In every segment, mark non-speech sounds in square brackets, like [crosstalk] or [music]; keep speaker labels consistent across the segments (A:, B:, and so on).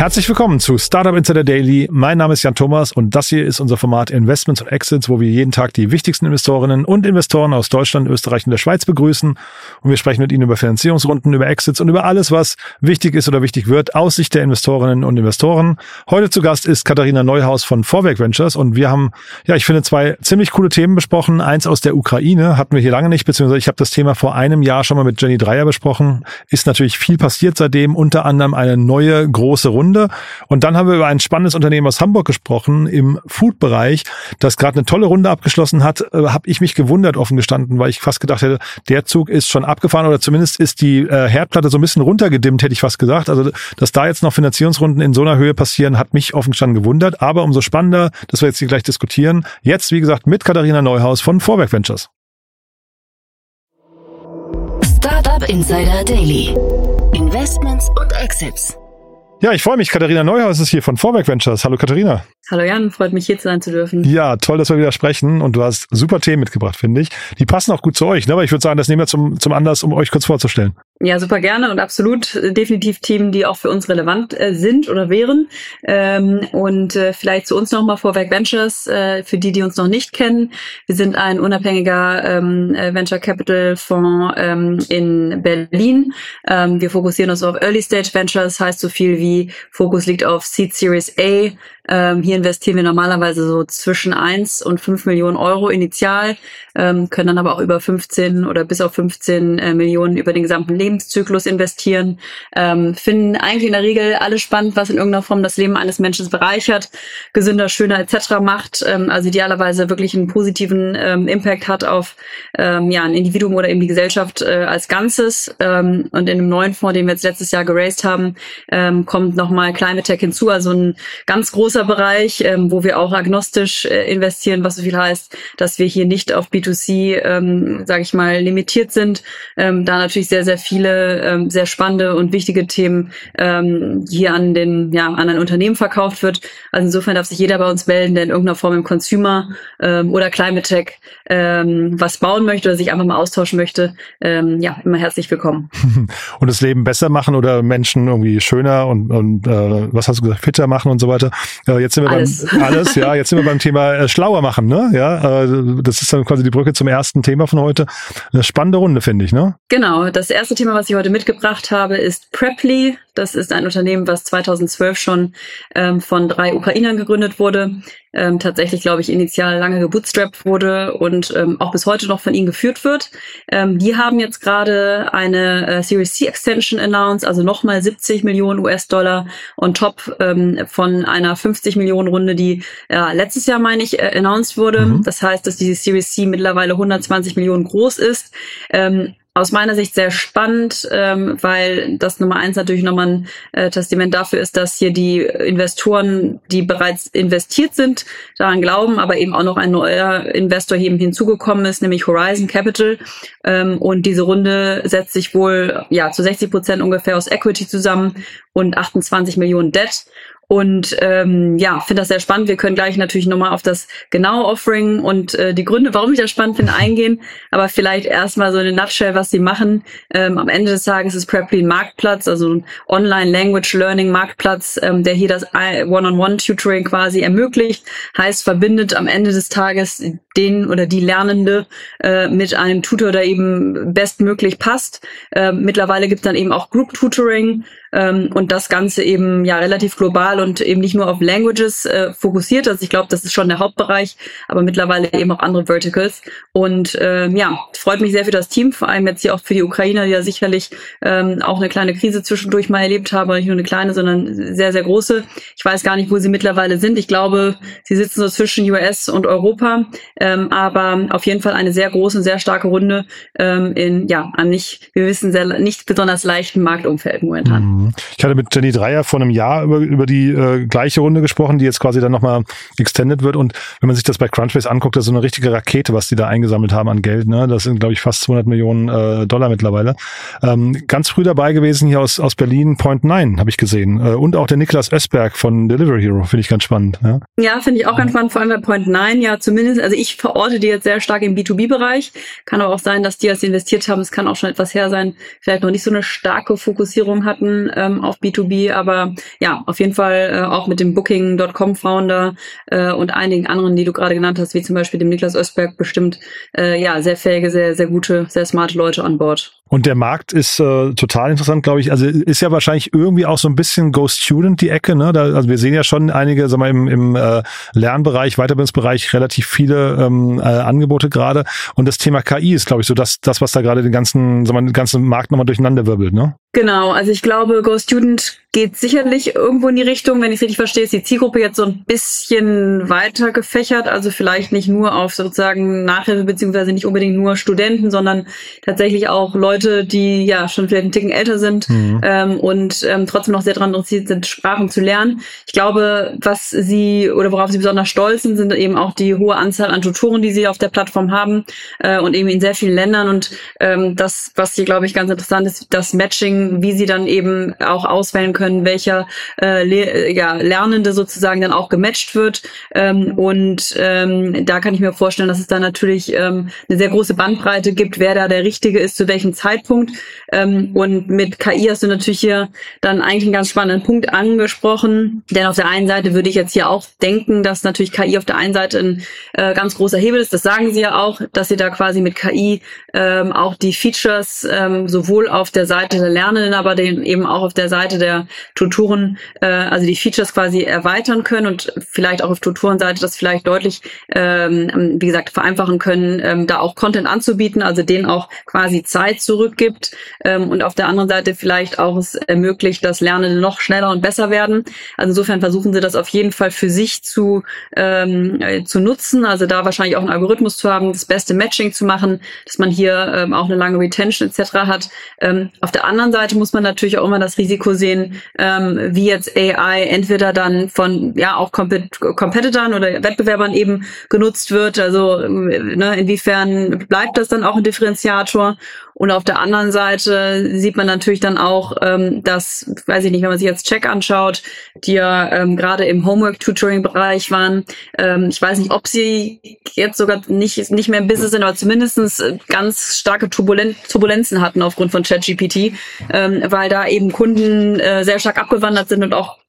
A: Herzlich willkommen zu Startup Insider Daily. Mein Name ist Jan Thomas und das hier ist unser Format Investments und Exits, wo wir jeden Tag die wichtigsten Investorinnen und Investoren aus Deutschland, Österreich und der Schweiz begrüßen. Und wir sprechen mit ihnen über Finanzierungsrunden, über Exits und über alles, was wichtig ist oder wichtig wird aus Sicht der Investorinnen und Investoren. Heute zu Gast ist Katharina Neuhaus von Vorwerk Ventures und wir haben, ja, ich finde, zwei ziemlich coole Themen besprochen. Eins aus der Ukraine hatten wir hier lange nicht, beziehungsweise ich habe das Thema vor einem Jahr schon mal mit Jenny Dreier besprochen. Ist natürlich viel passiert seitdem, unter anderem eine neue große Runde Runde. Und dann haben wir über ein spannendes Unternehmen aus Hamburg gesprochen im Food-Bereich, das gerade eine tolle Runde abgeschlossen hat. Äh, habe ich mich gewundert, offen gestanden, weil ich fast gedacht hätte, der Zug ist schon abgefahren oder zumindest ist die äh, Herdplatte so ein bisschen runtergedimmt, hätte ich fast gesagt. Also, dass da jetzt noch Finanzierungsrunden in so einer Höhe passieren, hat mich offen gestanden gewundert. Aber umso spannender, dass wir jetzt hier gleich diskutieren. Jetzt, wie gesagt, mit Katharina Neuhaus von Vorwerk Ventures.
B: Startup Insider Daily. Investments und Exits.
A: Ja, ich freue mich. Katharina Neuhaus ist hier von Vorwerk Ventures. Hallo Katharina.
C: Hallo Jan, freut mich hier sein zu dürfen.
A: Ja, toll, dass wir wieder sprechen und du hast super Themen mitgebracht, finde ich. Die passen auch gut zu euch, ne? aber ich würde sagen, das nehmen wir zum, zum Anlass, um euch kurz vorzustellen.
C: Ja, super gerne und absolut äh, definitiv Themen, die auch für uns relevant äh, sind oder wären. Ähm, und äh, vielleicht zu uns nochmal Vorwerk Ventures, äh, für die, die uns noch nicht kennen. Wir sind ein unabhängiger ähm, äh, Venture Capital Fonds ähm, in Berlin. Ähm, wir fokussieren uns auf Early Stage Ventures, heißt so viel wie Fokus liegt auf Seed Series A, ähm, hier investieren wir normalerweise so zwischen 1 und 5 Millionen Euro initial, ähm, können dann aber auch über 15 oder bis auf 15 äh, Millionen über den gesamten Lebenszyklus investieren. Ähm, finden eigentlich in der Regel alles spannend, was in irgendeiner Form das Leben eines Menschen bereichert, gesünder, schöner etc. macht. Ähm, also idealerweise wirklich einen positiven ähm, Impact hat auf ähm, ja, ein Individuum oder eben die Gesellschaft äh, als Ganzes. Ähm, und in einem neuen Fonds, den wir jetzt letztes Jahr geraced haben, ähm, kommt nochmal Climate Tech hinzu, also ein ganz großer Bereich, ähm, wo wir auch agnostisch äh, investieren, was so viel heißt, dass wir hier nicht auf B2C, ähm, sage ich mal, limitiert sind. Ähm, da natürlich sehr, sehr viele ähm, sehr spannende und wichtige Themen ähm, hier an den, ja, an ein Unternehmen verkauft wird. Also insofern darf sich jeder bei uns melden, der in irgendeiner Form im Consumer ähm, oder Climate Tech ähm, was bauen möchte oder sich einfach mal austauschen möchte. Ähm, ja, immer herzlich willkommen. [laughs]
A: Und das Leben besser machen oder Menschen irgendwie schöner und, und äh, was hast du gesagt, fitter machen und so weiter. Äh, jetzt sind wir alles. beim [laughs] alles, ja, jetzt sind wir beim Thema äh, schlauer machen, ne? Ja, äh, das ist dann quasi die Brücke zum ersten Thema von heute. Eine spannende Runde, finde ich, ne?
C: Genau. Das erste Thema, was ich heute mitgebracht habe, ist Preply. Das ist ein Unternehmen, was 2012 schon ähm, von drei Ukrainern gegründet wurde. Ähm, tatsächlich, glaube ich, initial lange gebootstrapped wurde und ähm, auch bis heute noch von ihnen geführt wird. Ähm, die haben jetzt gerade eine äh, Series C Extension announced, also nochmal 70 Millionen US-Dollar on top ähm, von einer 50 Millionen Runde, die äh, letztes Jahr, meine ich, äh, announced wurde. Mhm. Das heißt, dass diese Series C mittlerweile 120 Millionen groß ist. Ähm, aus meiner Sicht sehr spannend, ähm, weil das Nummer eins natürlich nochmal ein äh, Testament dafür ist, dass hier die Investoren, die bereits investiert sind, daran glauben, aber eben auch noch ein neuer Investor hier hinzugekommen ist, nämlich Horizon Capital. Ähm, und diese Runde setzt sich wohl ja zu 60 Prozent ungefähr aus Equity zusammen und 28 Millionen Debt. Und ähm, ja, finde das sehr spannend. Wir können gleich natürlich nochmal auf das genaue Offering und äh, die Gründe, warum ich das spannend finde, eingehen. Aber vielleicht erstmal so eine Nutshell, was sie machen. Ähm, am Ende des Tages ist Preply ein Marktplatz, also ein Online-Language-Learning-Marktplatz, ähm, der hier das One-on-One-Tutoring quasi ermöglicht. Heißt, verbindet am Ende des Tages den oder die Lernende äh, mit einem Tutor, der eben bestmöglich passt. Äh, mittlerweile gibt es dann eben auch Group Tutoring ähm, und das Ganze eben ja relativ global und eben nicht nur auf Languages äh, fokussiert. Also ich glaube, das ist schon der Hauptbereich, aber mittlerweile eben auch andere Verticals. Und ähm, ja, freut mich sehr für das Team, vor allem jetzt hier auch für die Ukrainer, die ja sicherlich ähm, auch eine kleine Krise zwischendurch mal erlebt haben, nicht nur eine kleine, sondern sehr, sehr große. Ich weiß gar nicht, wo sie mittlerweile sind. Ich glaube, sie sitzen so zwischen US und Europa, ähm, aber auf jeden Fall eine sehr große, sehr starke Runde ähm, in ja, an nicht, wir wissen, sehr nicht besonders leichten Marktumfeld momentan.
A: Mhm. Ich hatte mit Jenny Dreier vor einem Jahr über, über die äh, gleiche Runde gesprochen, die jetzt quasi dann nochmal extended wird. Und wenn man sich das bei Crunchbase anguckt, das ist so eine richtige Rakete, was die da eingesammelt haben an Geld. Ne? Das sind, glaube ich, fast 200 Millionen äh, Dollar mittlerweile. Ähm, ganz früh dabei gewesen hier aus, aus Berlin, Point Nine, habe ich gesehen. Äh, und auch der Niklas Ösberg von Delivery Hero, finde ich ganz spannend.
C: Ja, ja finde ich auch ganz spannend, vor allem bei Point Nine. Ja, zumindest, also ich verorte die jetzt sehr stark im B2B-Bereich. Kann aber auch sein, dass die, als investiert haben, es kann auch schon etwas her sein, vielleicht noch nicht so eine starke Fokussierung hatten ähm, auf B2B. Aber ja, auf jeden Fall äh, auch mit dem Booking.com-Founder äh, und einigen anderen, die du gerade genannt hast, wie zum Beispiel dem Niklas Östberg, bestimmt äh, ja sehr fähige, sehr, sehr gute, sehr smarte Leute an Bord.
A: Und der Markt ist äh, total interessant, glaube ich. Also ist ja wahrscheinlich irgendwie auch so ein bisschen Go Student die Ecke. Ne? Da, also wir sehen ja schon einige, sagen wir, im, im äh, Lernbereich, Weiterbildungsbereich relativ viele ähm, äh, Angebote gerade. Und das Thema KI ist, glaube ich, so das, das, was da gerade den ganzen, sagen wir, den ganzen Markt nochmal durcheinander wirbelt. Ne?
C: Genau, also ich glaube, Go Student geht sicherlich irgendwo in die Richtung, wenn ich es richtig verstehe, ist die Zielgruppe jetzt so ein bisschen weiter gefächert, also vielleicht nicht nur auf sozusagen Nachhilfe beziehungsweise nicht unbedingt nur Studenten, sondern tatsächlich auch Leute, die ja schon vielleicht einen Ticken älter sind mhm. ähm, und ähm, trotzdem noch sehr daran interessiert sind, Sprachen zu lernen. Ich glaube, was sie oder worauf sie besonders stolz sind, sind eben auch die hohe Anzahl an Tutoren, die sie auf der Plattform haben äh, und eben in sehr vielen Ländern und ähm, das, was hier glaube ich ganz interessant ist, das Matching, wie sie dann eben auch auswählen können, welcher äh, Le ja, Lernende sozusagen dann auch gematcht wird. Ähm, und ähm, da kann ich mir vorstellen, dass es da natürlich ähm, eine sehr große Bandbreite gibt, wer da der Richtige ist, zu welchem Zeitpunkt. Ähm, und mit KI hast du natürlich hier dann eigentlich einen ganz spannenden Punkt angesprochen. Denn auf der einen Seite würde ich jetzt hier auch denken, dass natürlich KI auf der einen Seite ein äh, ganz großer Hebel ist. Das sagen sie ja auch, dass sie da quasi mit KI ähm, auch die Features ähm, sowohl auf der Seite der Lernenden, aber den, eben auch auf der Seite der Tutoren, äh, also die Features quasi erweitern können und vielleicht auch auf Tutorenseite das vielleicht deutlich, ähm, wie gesagt, vereinfachen können, ähm, da auch Content anzubieten, also denen auch quasi Zeit zurückgibt ähm, und auf der anderen Seite vielleicht auch es ermöglicht, dass Lernende noch schneller und besser werden. Also insofern versuchen sie das auf jeden Fall für sich zu, ähm, äh, zu nutzen, also da wahrscheinlich auch einen Algorithmus zu haben, das beste Matching zu machen, dass man hier ähm, auch eine lange Retention etc. hat. Ähm, auf der anderen Seite muss man natürlich auch immer das Risiko sehen, ähm, wie jetzt AI entweder dann von ja auch Compet Competitoren oder Wettbewerbern eben genutzt wird. Also ne, inwiefern bleibt das dann auch ein Differenziator? Und auf der anderen Seite sieht man natürlich dann auch, ähm, dass, weiß ich nicht, wenn man sich jetzt Check anschaut, die ja ähm, gerade im Homework-Tutoring-Bereich waren. Ähm, ich weiß nicht, ob sie jetzt sogar nicht, nicht mehr im Business sind, aber zumindestens ganz starke Turbulen Turbulenzen hatten aufgrund von ChatGPT, ähm, weil da eben Kunden äh, sehr stark abgewandert sind und auch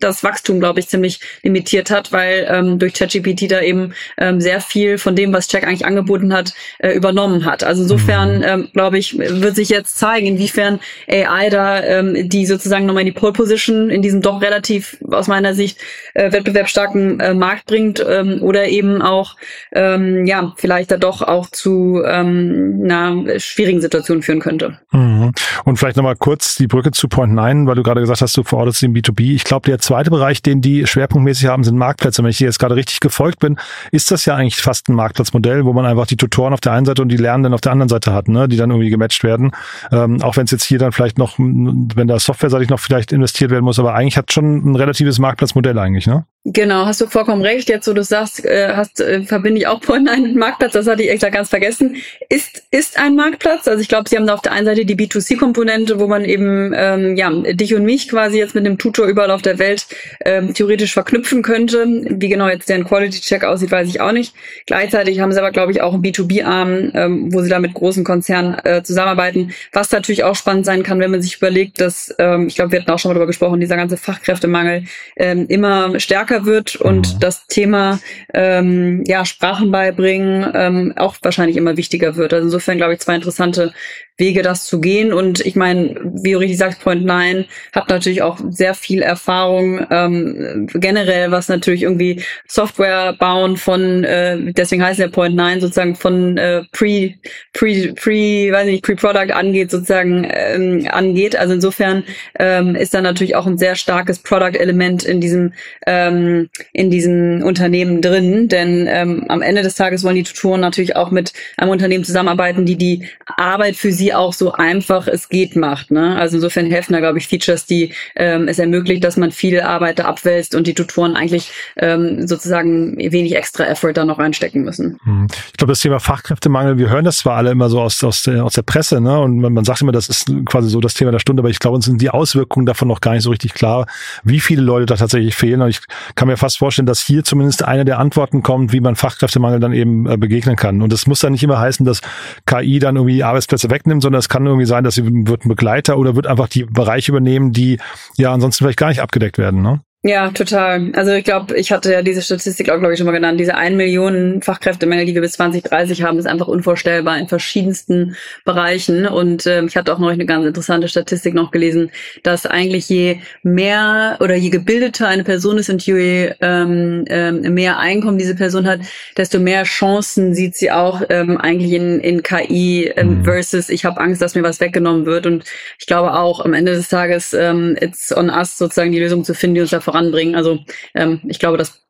C: das Wachstum, glaube ich, ziemlich limitiert hat, weil ähm, durch ChatGPT da eben ähm, sehr viel von dem, was Chat eigentlich angeboten hat, äh, übernommen hat. Also insofern, mhm. ähm, glaube ich, wird sich jetzt zeigen, inwiefern AI da ähm, die sozusagen nochmal in die Pole Position in diesem doch relativ aus meiner Sicht äh, wettbewerbsstarken äh, Markt bringt ähm, oder eben auch ähm, ja vielleicht da doch auch zu ähm, einer schwierigen Situation führen könnte.
A: Mhm. Und vielleicht nochmal kurz die Brücke zu Point 9, weil du gerade gesagt hast, du verortest den B2B. Ich glaube, der zweite Bereich, den die schwerpunktmäßig haben, sind Marktplätze. Wenn ich hier jetzt gerade richtig gefolgt bin, ist das ja eigentlich fast ein Marktplatzmodell, wo man einfach die Tutoren auf der einen Seite und die Lernenden auf der anderen Seite hat, ne, die dann irgendwie gematcht werden. Ähm, auch wenn es jetzt hier dann vielleicht noch, wenn da softwareseitig noch vielleicht investiert werden muss, aber eigentlich hat schon ein relatives Marktplatzmodell eigentlich, ne?
C: Genau, hast du vollkommen recht. Jetzt, wo du sagst, äh, hast, äh, verbinde ich auch vorhin einen Marktplatz, das hatte ich extra ganz vergessen. Ist, ist ein Marktplatz. Also ich glaube, sie haben da auf der einen Seite die B2C-Komponente, wo man eben ähm, ja dich und mich quasi jetzt mit einem Tutor überall auf der Welt ähm, theoretisch verknüpfen könnte. Wie genau jetzt deren Quality-Check aussieht, weiß ich auch nicht. Gleichzeitig haben sie aber, glaube ich, auch einen B2B-Arm, ähm, wo sie da mit großen Konzernen äh, zusammenarbeiten. Was natürlich auch spannend sein kann, wenn man sich überlegt, dass, ähm, ich glaube, wir hatten auch schon mal darüber gesprochen, dieser ganze Fachkräftemangel ähm, immer stärker stärker wird und mhm. das Thema ähm, ja Sprachen beibringen ähm, auch wahrscheinlich immer wichtiger wird. Also insofern glaube ich zwei interessante Wege, das zu gehen. Und ich meine, wie du richtig sagst, Point 9 hat natürlich auch sehr viel Erfahrung ähm, generell, was natürlich irgendwie Software bauen von, äh, deswegen heißt der Point 9 sozusagen von äh, Pre, Pre, Pre, weiß nicht, Pre-Product angeht, sozusagen ähm, angeht. Also insofern ähm, ist da natürlich auch ein sehr starkes Product-Element in diesem ähm, in diesem Unternehmen drin, denn ähm, am Ende des Tages wollen die Tutoren natürlich auch mit einem Unternehmen zusammenarbeiten, die die Arbeit für sie sie auch so einfach es geht macht. Ne? Also insofern helfen da, glaube ich, Features, die ähm, es ermöglicht, dass man viel Arbeit da abwälzt und die Tutoren eigentlich ähm, sozusagen wenig extra Effort da noch reinstecken müssen.
A: Hm. Ich glaube, das Thema Fachkräftemangel, wir hören das zwar alle immer so aus, aus, der, aus der Presse, ne? Und man, man sagt immer, das ist quasi so das Thema der Stunde, aber ich glaube, uns sind die Auswirkungen davon noch gar nicht so richtig klar, wie viele Leute da tatsächlich fehlen. Und ich kann mir fast vorstellen, dass hier zumindest eine der Antworten kommt, wie man Fachkräftemangel dann eben äh, begegnen kann. Und es muss dann nicht immer heißen, dass KI dann irgendwie Arbeitsplätze wegnimmt, sondern es kann irgendwie sein, dass sie wird ein Begleiter oder wird einfach die Bereiche übernehmen, die ja ansonsten vielleicht gar nicht abgedeckt werden. Ne?
C: Ja, total. Also ich glaube, ich hatte ja diese Statistik auch, glaube ich, schon mal genannt. Diese 1 Million Fachkräftemangel, die wir bis 2030 haben, ist einfach unvorstellbar in verschiedensten Bereichen. Und ähm, ich hatte auch noch eine ganz interessante Statistik noch gelesen, dass eigentlich je mehr oder je gebildeter eine Person ist und je ähm, ähm, mehr Einkommen diese Person hat, desto mehr Chancen sieht sie auch ähm, eigentlich in, in KI ähm, mhm. versus ich habe Angst, dass mir was weggenommen wird. Und ich glaube auch am Ende des Tages ähm, it's on us sozusagen die Lösung zu finden, die uns davor voranbringen. Also ähm, ich glaube, das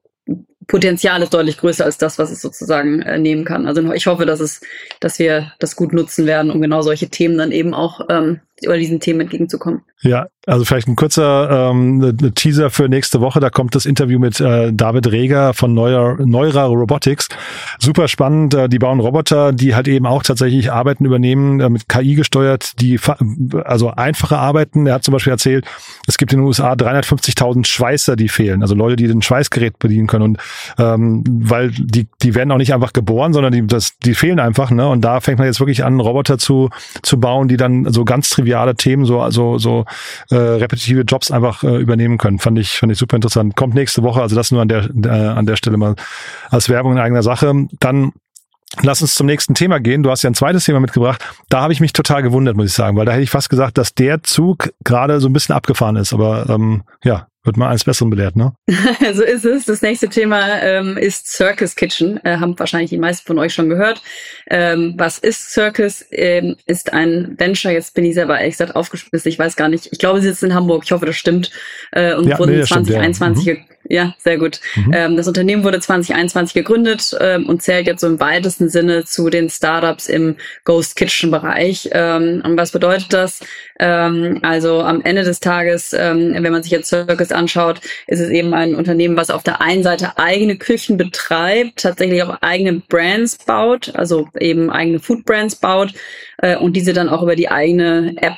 C: Potenzial ist deutlich größer als das, was es sozusagen äh, nehmen kann. Also ich hoffe, dass es, dass wir das gut nutzen werden, um genau solche Themen dann eben auch ähm, über diesen Themen entgegenzukommen.
A: Ja, also vielleicht ein kurzer ähm, ne, ne Teaser für nächste Woche. Da kommt das Interview mit äh, David Reger von Neuer, Neura Robotics. Super spannend. Äh, die bauen Roboter, die halt eben auch tatsächlich Arbeiten übernehmen, äh, mit KI gesteuert, die also einfache Arbeiten. Er hat zum Beispiel erzählt, es gibt in den USA 350.000 Schweißer, die fehlen. Also Leute, die den Schweißgerät bedienen können. Und ähm, weil die, die werden auch nicht einfach geboren, sondern die, das, die fehlen einfach. Ne? Und da fängt man jetzt wirklich an, Roboter zu, zu bauen, die dann so ganz triviale Themen, so, so, so äh, repetitive Jobs einfach äh, übernehmen können. Fand ich, fand ich super interessant. Kommt nächste Woche, also das nur an der, äh, an der Stelle mal als Werbung in eigener Sache. Dann Lass uns zum nächsten Thema gehen. Du hast ja ein zweites Thema mitgebracht. Da habe ich mich total gewundert, muss ich sagen, weil da hätte ich fast gesagt, dass der Zug gerade so ein bisschen abgefahren ist. Aber ähm, ja, wird mal eines Besseren belehrt, ne? [laughs]
C: so ist es. Das nächste Thema ähm, ist Circus Kitchen. Äh, haben wahrscheinlich die meisten von euch schon gehört. Ähm, was ist Circus? Ähm, ist ein Venture. Jetzt bin ich selber ehrlich gesagt aufgespitzt. Ich weiß gar nicht. Ich glaube, sie sitzt in Hamburg. Ich hoffe, das stimmt. Äh, und ja, wurden nee, 2021 stimmt, ja. Ja, sehr gut. Mhm. Ähm, das Unternehmen wurde 2021 gegründet ähm, und zählt jetzt so im weitesten Sinne zu den Startups im Ghost Kitchen Bereich. Ähm, und was bedeutet das? Ähm, also am Ende des Tages, ähm, wenn man sich jetzt Circus anschaut, ist es eben ein Unternehmen, was auf der einen Seite eigene Küchen betreibt, tatsächlich auch eigene Brands baut, also eben eigene Food Brands baut äh, und diese dann auch über die eigene App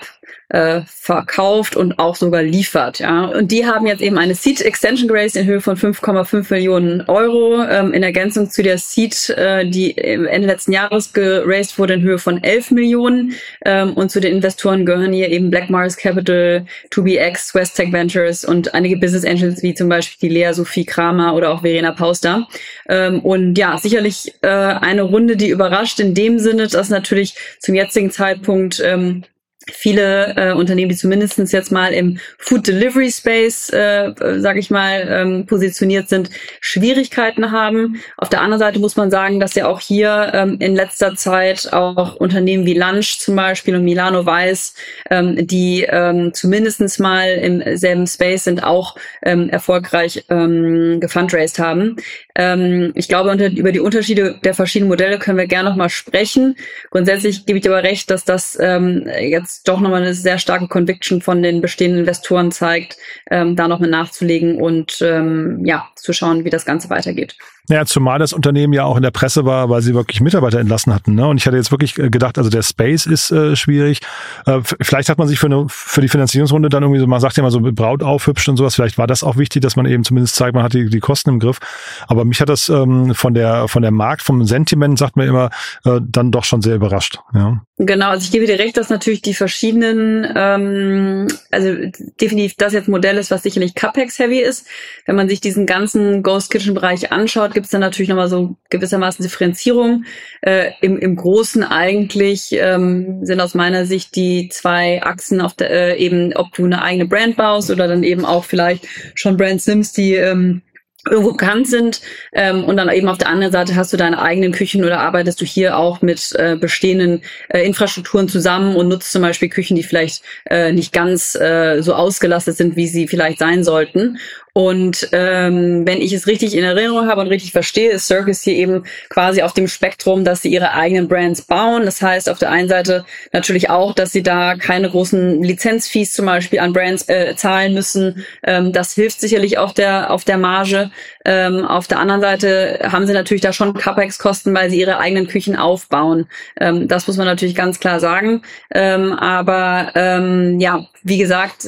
C: äh, verkauft und auch sogar liefert. Ja. Und die haben jetzt eben eine Seed Extension geraced in Höhe von 5,5 Millionen Euro ähm, in Ergänzung zu der Seed, äh, die Ende letzten Jahres geraced wurde in Höhe von 11 Millionen. Ähm, und zu den Investoren gehören hier eben Black Mars Capital, 2BX, West Tech Ventures und einige Business Angels wie zum Beispiel die Lea Sophie Kramer oder auch Verena Pauster. Ähm, und ja, sicherlich äh, eine Runde, die überrascht in dem Sinne, dass natürlich zum jetzigen Zeitpunkt ähm, viele äh, Unternehmen, die zumindestens jetzt mal im Food Delivery Space, äh, sage ich mal, ähm, positioniert sind, Schwierigkeiten haben. Auf der anderen Seite muss man sagen, dass ja auch hier ähm, in letzter Zeit auch Unternehmen wie Lunch zum Beispiel und Milano Weiß, ähm, die ähm, zumindestens mal im selben Space sind, auch ähm, erfolgreich ähm, gefundraised haben. Ähm, ich glaube, unter, über die Unterschiede der verschiedenen Modelle können wir gerne noch mal sprechen. Grundsätzlich gebe ich aber recht, dass das ähm, jetzt doch nochmal eine sehr starke Conviction von den bestehenden Investoren zeigt, ähm, da nochmal nachzulegen und ähm, ja, zu schauen, wie das Ganze weitergeht.
A: Ja, zumal das Unternehmen ja auch in der Presse war, weil sie wirklich Mitarbeiter entlassen hatten. Ne? Und ich hatte jetzt wirklich äh, gedacht, also der Space ist äh, schwierig. Äh, vielleicht hat man sich für, eine, für die Finanzierungsrunde dann irgendwie so, man sagt ja mal so Braut aufhübscht und sowas. Vielleicht war das auch wichtig, dass man eben zumindest zeigt, man hat die, die Kosten im Griff. Aber mich hat das ähm, von der von der Markt, vom Sentiment, sagt man immer, äh, dann doch schon sehr überrascht. Ja.
C: Genau, also ich gebe dir recht, dass natürlich die verschiedenen, ähm, also definitiv das jetzt Modell ist, was sicherlich CapEx-heavy ist. Wenn man sich diesen ganzen Ghost Kitchen-Bereich anschaut, gibt es dann natürlich nochmal so gewissermaßen Differenzierung. Äh, im, Im Großen eigentlich ähm, sind aus meiner Sicht die zwei Achsen auf der äh, eben, ob du eine eigene Brand baust oder dann eben auch vielleicht schon Brands nimmst, die ähm, irgendwo bekannt sind ähm, und dann eben auf der anderen Seite hast du deine eigenen Küchen oder arbeitest du hier auch mit äh, bestehenden äh, Infrastrukturen zusammen und nutzt zum Beispiel Küchen, die vielleicht äh, nicht ganz äh, so ausgelastet sind, wie sie vielleicht sein sollten. Und ähm, wenn ich es richtig in Erinnerung habe und richtig verstehe, ist Circus hier eben quasi auf dem Spektrum, dass sie ihre eigenen Brands bauen. Das heißt auf der einen Seite natürlich auch, dass sie da keine großen Lizenzfees zum Beispiel an Brands äh, zahlen müssen. Ähm, das hilft sicherlich auf der auf der Marge. Ähm, auf der anderen Seite haben sie natürlich da schon CapEx-Kosten, weil sie ihre eigenen Küchen aufbauen. Ähm, das muss man natürlich ganz klar sagen. Ähm, aber ähm, ja, wie gesagt,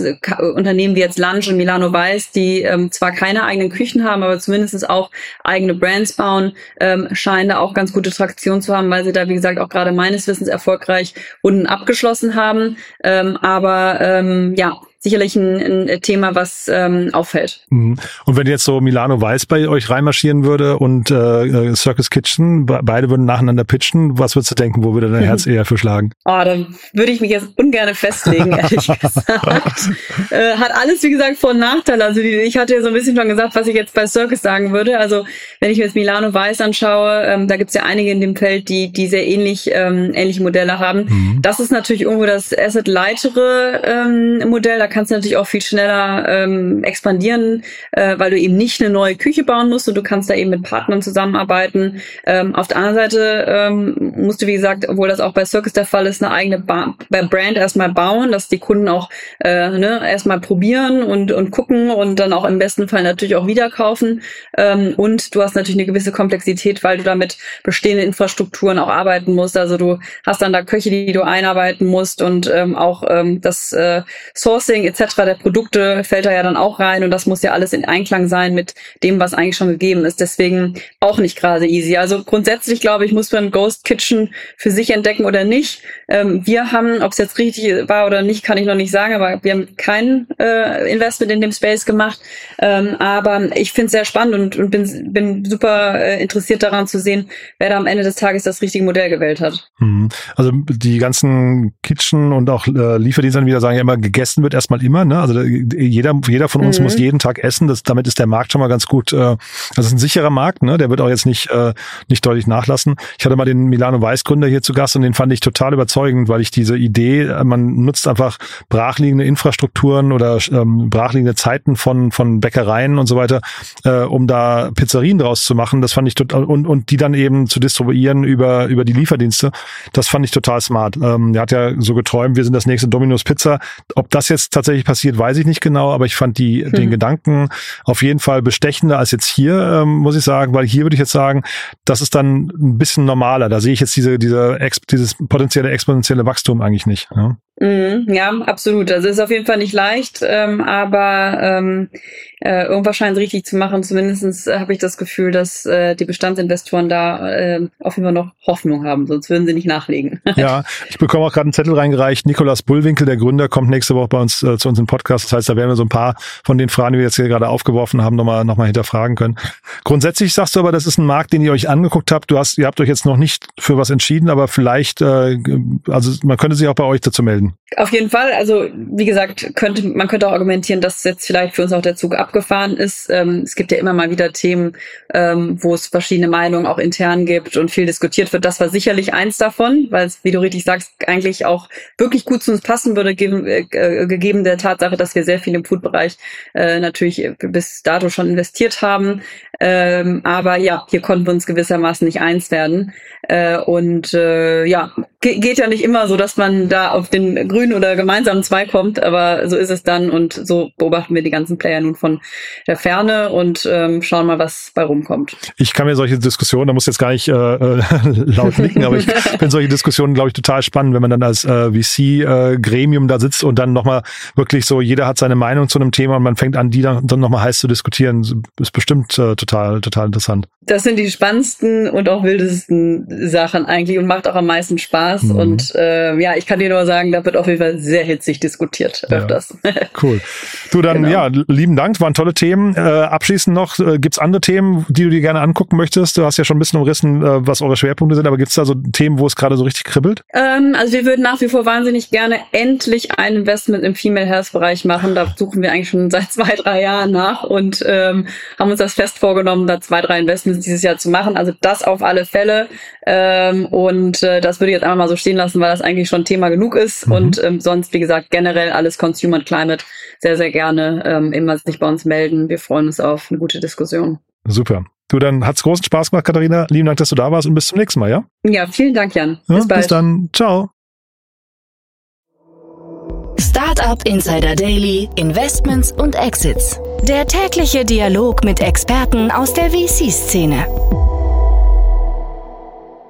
C: Unternehmen wie jetzt Lunch und Milano Weiß, die ähm, zwar keine eigenen Küchen haben, aber zumindest auch eigene Brands bauen, ähm, scheinen da auch ganz gute Traktion zu haben, weil sie da, wie gesagt, auch gerade meines Wissens erfolgreich Runden abgeschlossen haben. Aber ja, sicherlich ein, ein Thema, was ähm, auffällt.
A: Mhm. Und wenn jetzt so Milano Weiß bei euch reinmarschieren würde und äh, äh Circus Kitchen, beide würden nacheinander pitchen, was würdest du denken, wo würde dein Herz [laughs] eher für schlagen?
C: Oh, da würde ich mich jetzt ungern festlegen, ehrlich [laughs] gesagt. äh, hat alles, wie gesagt, Vor- und Nachteile. Also die, ich hatte ja so ein bisschen schon gesagt, was ich jetzt bei Circus sagen würde. Also wenn ich mir jetzt Milano Weiß anschaue, ähm, da gibt's ja einige in dem Feld, die, die sehr ähnlich, ähm, ähnliche Modelle haben. Mhm. Das ist natürlich irgendwo das Asset-leitere ähm, Modell. Da kannst du natürlich auch viel schneller ähm, expandieren, äh, weil du eben nicht eine neue Küche bauen musst und du kannst da eben mit Partnern zusammenarbeiten. Ähm, auf der anderen Seite ähm, musst du, wie gesagt, obwohl das auch bei Circus der Fall ist, eine eigene ba Brand erstmal bauen, dass die Kunden auch äh, ne, erstmal probieren und, und gucken und dann auch im besten Fall natürlich auch wieder kaufen. Ähm, und du hast natürlich eine gewisse Komplexität, weil du da mit bestehenden Infrastrukturen auch arbeiten musst. Also du hast dann da Köche, die du einarbeiten musst und ähm, auch ähm, das äh, Sourcing Marketing etc. der Produkte fällt da ja dann auch rein und das muss ja alles in Einklang sein mit dem, was eigentlich schon gegeben ist. Deswegen auch nicht gerade easy. Also grundsätzlich glaube ich, muss man Ghost Kitchen für sich entdecken oder nicht. Ähm, wir haben, ob es jetzt richtig war oder nicht, kann ich noch nicht sagen, aber wir haben kein äh, Investment in dem Space gemacht. Ähm, aber ich finde es sehr spannend und, und bin, bin super äh, interessiert daran zu sehen, wer da am Ende des Tages das richtige Modell gewählt hat.
A: Mhm. Also die ganzen Kitchen und auch äh, Lieferdienste wieder sagen ja immer, gegessen wird erstmal immer. Ne? Also jeder, jeder von uns mhm. muss jeden Tag essen. Das, damit ist der Markt schon mal ganz gut. Äh, das ist ein sicherer Markt. Ne? Der wird auch jetzt nicht, äh, nicht deutlich nachlassen. Ich hatte mal den Milano Weiß Gründer hier zu Gast und den fand ich total überzeugend, weil ich diese Idee, äh, man nutzt einfach brachliegende Infrastrukturen oder ähm, brachliegende Zeiten von, von Bäckereien und so weiter, äh, um da Pizzerien draus zu machen. Das fand ich total, und, und die dann eben zu distribuieren über, über die Lieferdienste. Das fand ich total smart. Ähm, er hat ja so geträumt, wir sind das nächste Domino's Pizza. Ob das jetzt tatsächlich passiert, weiß ich nicht genau, aber ich fand die, hm. den Gedanken auf jeden Fall bestechender als jetzt hier, ähm, muss ich sagen, weil hier würde ich jetzt sagen, das ist dann ein bisschen normaler. Da sehe ich jetzt diese, diese, dieses potenzielle exponentielle Wachstum eigentlich nicht. Ja?
C: Mhm, ja, absolut. Also ist auf jeden Fall nicht leicht, ähm, aber ähm, äh, irgendwas scheint es richtig zu machen. Zumindest habe ich das Gefühl, dass äh, die Bestandsinvestoren da äh, auf jeden Fall noch Hoffnung haben, sonst würden sie nicht nachlegen. [laughs]
A: ja, ich bekomme auch gerade einen Zettel reingereicht. Nikolas Bullwinkel, der Gründer, kommt nächste Woche bei uns äh, zu uns im Podcast. Das heißt, da werden wir so ein paar von den Fragen, die wir jetzt hier gerade aufgeworfen haben, nochmal noch mal hinterfragen können. Grundsätzlich sagst du aber, das ist ein Markt, den ihr euch angeguckt habt. Du hast, ihr habt euch jetzt noch nicht für was entschieden, aber vielleicht, äh, also man könnte sich auch bei euch dazu melden.
C: Auf jeden Fall. Also wie gesagt, könnte man könnte auch argumentieren, dass jetzt vielleicht für uns auch der Zug abgefahren ist. Ähm, es gibt ja immer mal wieder Themen, ähm, wo es verschiedene Meinungen auch intern gibt und viel diskutiert wird. Das war sicherlich eins davon, weil es, wie du richtig sagst, eigentlich auch wirklich gut zu uns passen würde, gegeben, äh, gegeben der Tatsache, dass wir sehr viel im Food-Bereich äh, natürlich bis dato schon investiert haben. Ähm, aber ja, hier konnten wir uns gewissermaßen nicht eins werden. Äh, und äh, geht ja nicht immer so, dass man da auf den grünen oder gemeinsamen Zweig kommt, aber so ist es dann und so beobachten wir die ganzen Player nun von der Ferne und ähm, schauen mal, was bei rumkommt.
A: Ich kann mir solche Diskussionen, da muss jetzt gar nicht äh, äh [laughs] laut nicken, aber ich finde solche Diskussionen, glaube ich, total spannend, wenn man dann als äh, VC-Gremium äh, da sitzt und dann nochmal wirklich so, jeder hat seine Meinung zu einem Thema und man fängt an, die dann, dann nochmal heiß zu diskutieren. Ist bestimmt äh, total, total interessant.
C: Das sind die spannendsten und auch wildesten Sachen eigentlich und macht auch am meisten Spaß. Mhm. Und äh, ja, ich kann dir nur sagen, da wird auf jeden Fall sehr hitzig diskutiert öfters.
A: Ja, [laughs] cool. Du dann, genau. ja, lieben Dank, waren tolle Themen. Äh, abschließend noch, äh, gibt's andere Themen, die du dir gerne angucken möchtest? Du hast ja schon ein bisschen umrissen, äh, was eure Schwerpunkte sind, aber gibt's da so Themen, wo es gerade so richtig kribbelt?
C: Ähm, also wir würden nach wie vor wahnsinnig gerne endlich ein Investment im Female Health Bereich machen. Da suchen wir eigentlich schon [laughs] seit zwei, drei Jahren nach und ähm, haben uns das fest vorgenommen, da zwei, drei Investments dieses Jahr zu machen. Also das auf alle Fälle. Ähm, und äh, das würde jetzt einfach mal so stehen lassen, weil das eigentlich schon Thema genug ist. Mhm. Und ähm, sonst, wie gesagt, generell alles Consumer and Climate sehr, sehr gerne ähm, immer sich bei uns melden. Wir freuen uns auf eine gute Diskussion.
A: Super. Du, dann hat's großen Spaß gemacht, Katharina. Lieben Dank, dass du da warst und bis zum nächsten Mal, ja?
C: Ja, vielen Dank, Jan.
A: Bis, ja, bald. bis dann. Ciao.
B: Startup Insider Daily, Investments und Exits. Der tägliche Dialog mit Experten aus der VC-Szene.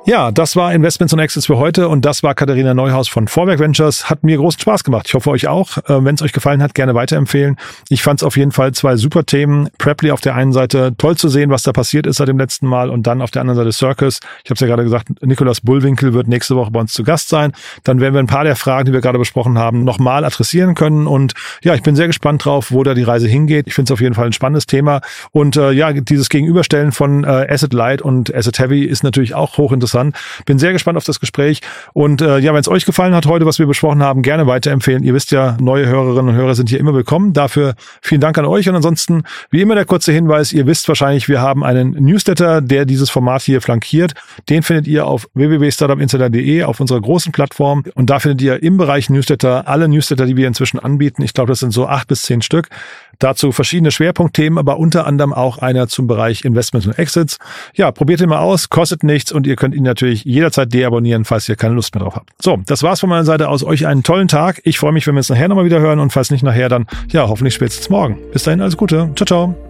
A: Ja, das war Investments und Exits für heute und das war Katharina Neuhaus von Vorwerk Ventures. Hat mir großen Spaß gemacht. Ich hoffe euch auch. Äh, Wenn es euch gefallen hat, gerne weiterempfehlen. Ich fand es auf jeden Fall zwei super Themen. Preply auf der einen Seite, toll zu sehen, was da passiert ist seit dem letzten Mal und dann auf der anderen Seite Circus. Ich habe es ja gerade gesagt, Nikolas Bullwinkel wird nächste Woche bei uns zu Gast sein. Dann werden wir ein paar der Fragen, die wir gerade besprochen haben, nochmal adressieren können und ja, ich bin sehr gespannt drauf, wo da die Reise hingeht. Ich finde es auf jeden Fall ein spannendes Thema und äh, ja, dieses Gegenüberstellen von äh, Asset Light und Asset Heavy ist natürlich auch hochinteressant interessant. Bin sehr gespannt auf das Gespräch. Und äh, ja, wenn es euch gefallen hat heute, was wir besprochen haben, gerne weiterempfehlen. Ihr wisst ja, neue Hörerinnen und Hörer sind hier immer willkommen. Dafür vielen Dank an euch. Und ansonsten, wie immer, der kurze Hinweis, ihr wisst wahrscheinlich, wir haben einen Newsletter, der dieses Format hier flankiert. Den findet ihr auf www.startupinsider.de auf unserer großen Plattform. Und da findet ihr im Bereich Newsletter alle Newsletter, die wir inzwischen anbieten. Ich glaube, das sind so acht bis zehn Stück. Dazu verschiedene Schwerpunktthemen, aber unter anderem auch einer zum Bereich Investments und Exits. Ja, probiert ihn mal aus, kostet nichts und ihr könnt ihn natürlich jederzeit deabonnieren, falls ihr keine Lust mehr drauf habt. So, das war's von meiner Seite aus. Euch einen tollen Tag. Ich freue mich, wenn wir uns nachher nochmal wieder hören und falls nicht nachher, dann ja, hoffentlich spätestens morgen. Bis dahin, alles Gute. Ciao, ciao.